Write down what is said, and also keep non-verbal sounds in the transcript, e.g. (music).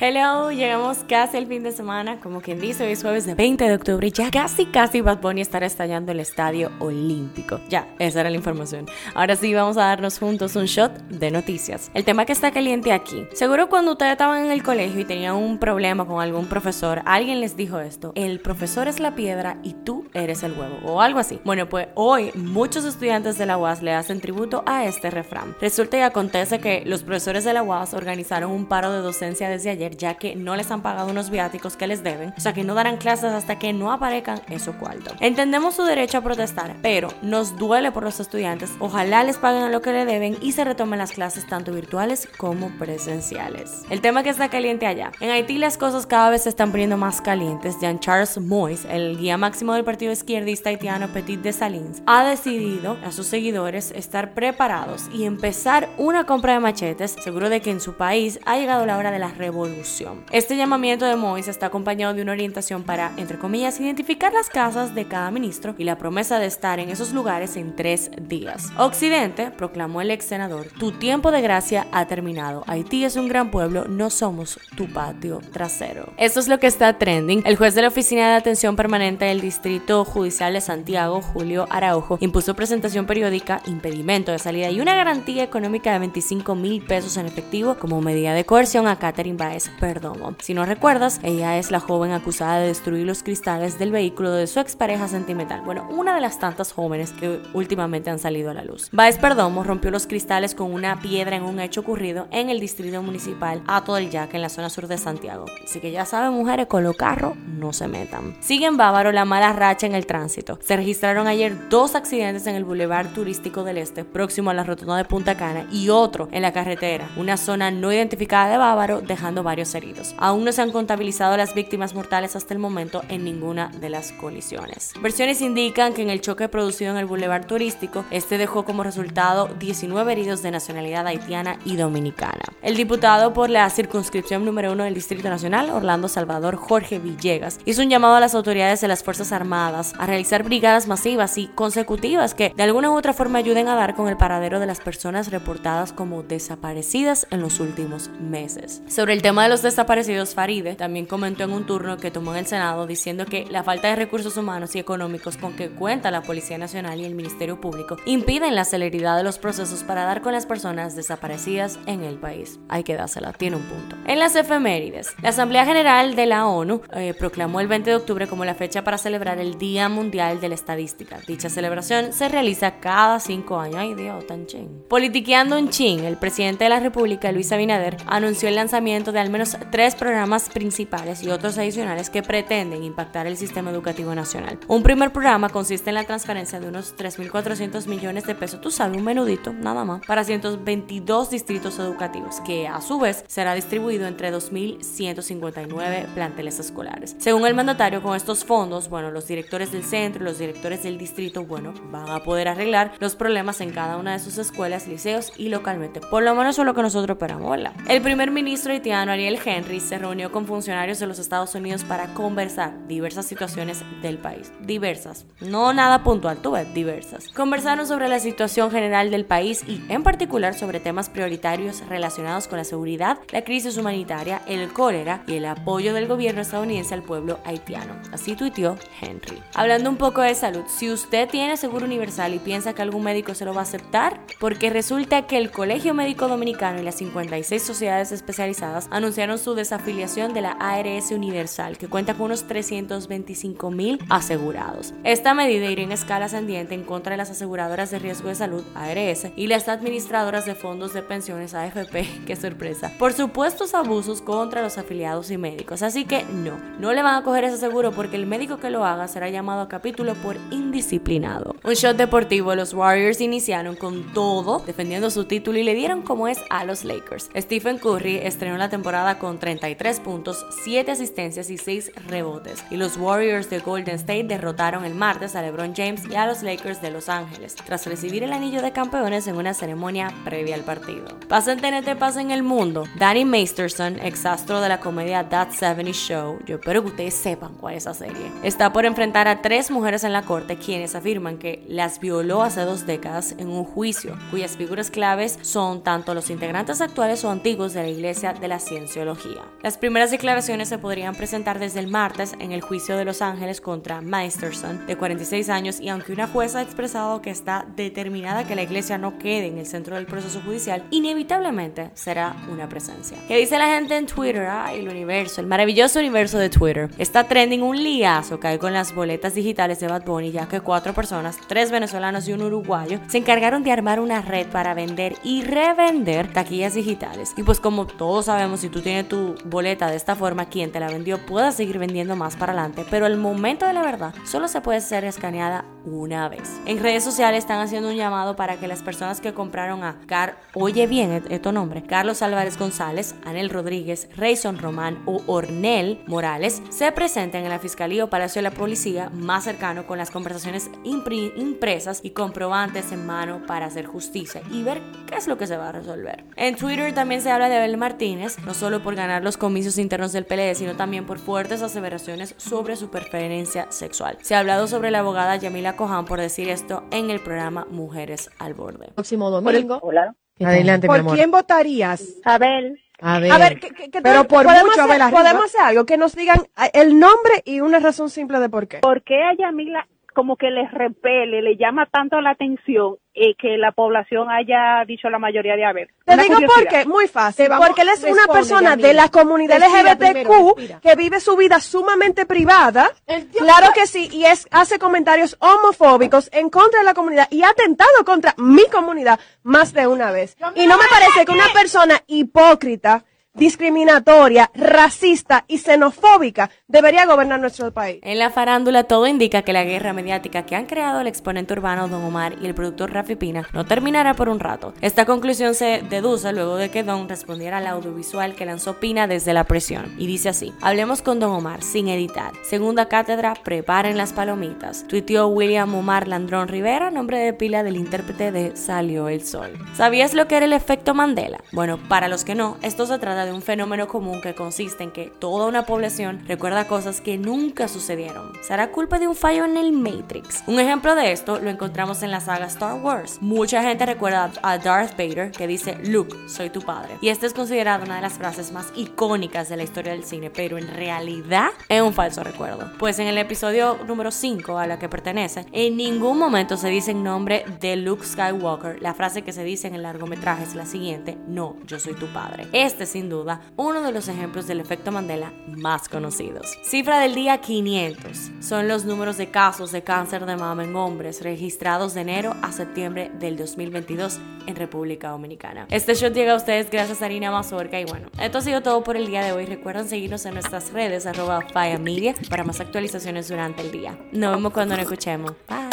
Hello, llegamos casi al fin de semana, como quien dice, hoy es jueves de 20 de octubre ya casi casi Bad Bunny estará estallando el estadio olímpico. Ya, esa era la información. Ahora sí vamos a darnos juntos un shot de noticias. El tema que está caliente aquí. Seguro cuando ustedes estaban en el colegio y tenían un problema con algún profesor, alguien les dijo esto, el profesor es la piedra y tú eres el huevo, o algo así. Bueno, pues hoy muchos estudiantes de la UAS le hacen tributo a este refrán. Resulta y acontece que los profesores de la UAS organizaron un paro de docencia desde ayer ya que no les han pagado unos viáticos que les deben, o sea que no darán clases hasta que no aparezcan esos cuartos. Entendemos su derecho a protestar, pero nos duele por los estudiantes. Ojalá les paguen lo que le deben y se retomen las clases tanto virtuales como presenciales. El tema que está caliente allá. En Haití las cosas cada vez se están poniendo más calientes. Jean Charles Mois, el guía máximo del partido izquierdista haitiano Petit de Salins, ha decidido a sus seguidores estar preparados y empezar una compra de machetes, seguro de que en su país ha llegado la hora de la revolución este llamamiento de Moïse está acompañado de una orientación para, entre comillas, identificar las casas de cada ministro y la promesa de estar en esos lugares en tres días. Occidente, proclamó el ex senador, tu tiempo de gracia ha terminado. Haití es un gran pueblo, no somos tu patio trasero. Esto es lo que está trending. El juez de la Oficina de Atención Permanente del Distrito Judicial de Santiago, Julio Araujo, impuso presentación periódica, impedimento de salida y una garantía económica de 25 mil pesos en efectivo como medida de coerción a Catherine Baez Perdomo. Si no recuerdas, ella es la joven acusada de destruir los cristales del vehículo de su expareja sentimental. Bueno, una de las tantas jóvenes que últimamente han salido a la luz. Baez Perdomo rompió los cristales con una piedra en un hecho ocurrido en el distrito municipal Ato del Yaque, en la zona sur de Santiago. Así que ya saben, mujeres, con los carros no se metan. Sigue en Bávaro la mala racha en el tránsito. Se registraron ayer dos accidentes en el Boulevard Turístico del Este, próximo a la rotonda de Punta Cana, y otro en la carretera, una zona no identificada de Bávaro, dejando varios heridos. Aún no se han contabilizado las víctimas mortales hasta el momento en ninguna de las colisiones. Versiones indican que en el choque producido en el Boulevard Turístico, este dejó como resultado 19 heridos de nacionalidad haitiana y dominicana. El diputado por la circunscripción número uno del Distrito Nacional, Orlando Salvador Jorge Villegas, hizo un llamado a las autoridades de las Fuerzas Armadas a realizar brigadas masivas y consecutivas que de alguna u otra forma ayuden a dar con el paradero de las personas reportadas como desaparecidas en los últimos meses. Sobre el tema de los desaparecidos, Faride también comentó en un turno que tomó en el Senado diciendo que la falta de recursos humanos y económicos con que cuenta la Policía Nacional y el Ministerio Público impiden la celeridad de los procesos para dar con las personas desaparecidas en el país. Hay que dársela, tiene un punto. En las efemérides, la Asamblea General de la ONU eh, proclamó el 20 de octubre como la fecha para celebrar el Día Mundial de la Estadística. Dicha celebración se realiza cada cinco años. Ay Dios, tan ching. Politiqueando un ching, el presidente de la República, Luis Abinader, anunció el lanzamiento de al menos tres programas principales y otros adicionales que pretenden impactar el sistema educativo nacional. Un primer programa consiste en la transferencia de unos 3.400 millones de pesos, tú sabes, un menudito, nada más, para 122 distritos educativos, que a su vez será distribuido entre 2.159 planteles escolares. Según el mandatario, con estos fondos, bueno, los directores del centro y los directores del distrito, bueno, van a poder arreglar los problemas en cada una de sus escuelas, liceos y localmente. Por lo menos eso es lo que nosotros esperamos, ¿verdad? El primer ministro haitiano, Ariel Henry se reunió con funcionarios de los Estados Unidos para conversar diversas situaciones del país. Diversas. No nada puntual, tú ves, diversas. Conversaron sobre la situación general del país y en particular sobre temas prioritarios relacionados con la seguridad, la crisis humanitaria, el cólera y el apoyo del gobierno estadounidense al pueblo haitiano. Así tuiteó Henry. Hablando un poco de salud, si usted tiene seguro universal y piensa que algún médico se lo va a aceptar, porque resulta que el Colegio Médico Dominicano y las 56 sociedades especializadas anunciaron su desafiliación de la ARS Universal, que cuenta con unos 325 mil asegurados. Esta medida irá en escala ascendiente en contra de las aseguradoras de riesgo de salud, ARS, y las administradoras de fondos de pensiones, AFP, (laughs) qué sorpresa, por supuestos abusos contra los afiliados y médicos. Así que no, no le van a coger ese seguro porque el médico que lo haga será llamado a capítulo por indisciplinado. Un shot deportivo, los Warriors iniciaron con todo, defendiendo su título y le dieron como es a los Lakers. Stephen Curry estrenó la temporada con 33 puntos, 7 asistencias y 6 rebotes. Y los Warriors de Golden State derrotaron el martes a LeBron James y a los Lakers de Los Ángeles, tras recibir el anillo de campeones en una ceremonia previa al partido. Pasa en TNT, pasa en el mundo. Danny Masterson, exastro de la comedia That 70 Show, yo espero que ustedes sepan cuál es esa serie, está por enfrentar a tres mujeres en la corte quienes afirman que las violó hace dos décadas en un juicio, cuyas figuras claves son tanto los integrantes actuales o antiguos de la Iglesia de la Ciencia cienciología. Las primeras declaraciones se podrían presentar desde el martes en el juicio de Los Ángeles contra Meisterson, de 46 años, y aunque una jueza ha expresado que está determinada que la iglesia no quede en el centro del proceso judicial, inevitablemente será una presencia. ¿Qué dice la gente en Twitter? Ay, el universo, el maravilloso universo de Twitter. Está trending un liazo que hay con las boletas digitales de Bad Bunny, ya que cuatro personas, tres venezolanos y un uruguayo, se encargaron de armar una red para vender y revender taquillas digitales. Y pues como todos sabemos, si tú tienes tu boleta de esta forma, quien te la vendió pueda seguir vendiendo más para adelante, pero el momento de la verdad solo se puede ser escaneada una vez. En redes sociales están haciendo un llamado para que las personas que compraron a Car, oye bien estos nombres, Carlos Álvarez González, Anel Rodríguez, Rayson Román o Ornel Morales, se presenten en la Fiscalía o Palacio de la Policía más cercano con las conversaciones impresas y comprobantes en mano para hacer justicia y ver qué es lo que se va a resolver. En Twitter también se habla de Abel Martínez, no solo por ganar los comicios internos del PLD, sino también por fuertes aseveraciones sobre su preferencia sexual. Se ha hablado sobre la abogada Yamila Cojan por decir esto en el programa Mujeres al Borde. Próximo domingo. Hola. Adelante, ¿Por mi amor. quién votarías? Abel. A ver. A ver, que, que- que Pero por podemos, mucho, hacer, podemos hacer algo, que nos digan ah, el nombre y una razón simple de por qué. ¿Por qué a Yamila como que les repele, le llama tanto la atención eh, que la población haya dicho la mayoría de Abel? Te Una digo por qué, muy fácil, vamos- porque él es una persona de la comunidad Respira LGBTQ primero, que vive su vida sumamente privada, claro que sí, y es hace comentarios homofóbicos en contra de la comunidad y ha atentado contra mi comunidad más de una vez. Y no me parece que una persona hipócrita, discriminatoria, racista y xenofóbica debería gobernar nuestro país. En la farándula todo indica que la guerra mediática que han creado el exponente urbano Don Omar y el productor Rafi Pina no terminará por un rato. Esta conclusión se deduce luego de que Don respondiera al audiovisual que lanzó Pina desde la prisión. Y dice así, hablemos con Don Omar sin editar. Segunda cátedra, preparen las palomitas. Tuiteó William Omar Landrón Rivera, nombre de pila del intérprete de Salió el Sol. ¿Sabías lo que era el efecto Mandela? Bueno, para los que no, esto se trata de un fenómeno común que consiste en que toda una población recuerda cosas que nunca sucedieron. ¿Será culpa de un fallo en el Matrix? Un ejemplo de esto lo encontramos en la saga Star Wars. Mucha gente recuerda a Darth Vader que dice, Luke, soy tu padre. Y esta es considerada una de las frases más icónicas de la historia del cine, pero en realidad es un falso recuerdo. Pues en el episodio número 5 a la que pertenece, en ningún momento se dice en nombre de Luke Skywalker. La frase que se dice en el largometraje es la siguiente, no, yo soy tu padre. Este es duda uno de los ejemplos del efecto Mandela más conocidos. Cifra del día 500 son los números de casos de cáncer de mama en hombres registrados de enero a septiembre del 2022 en República Dominicana. Este shot llega a ustedes gracias a Harina Mazorca y bueno, esto ha sido todo por el día de hoy. Recuerden seguirnos en nuestras redes arroba Media para más actualizaciones durante el día. Nos vemos cuando nos escuchemos. Bye.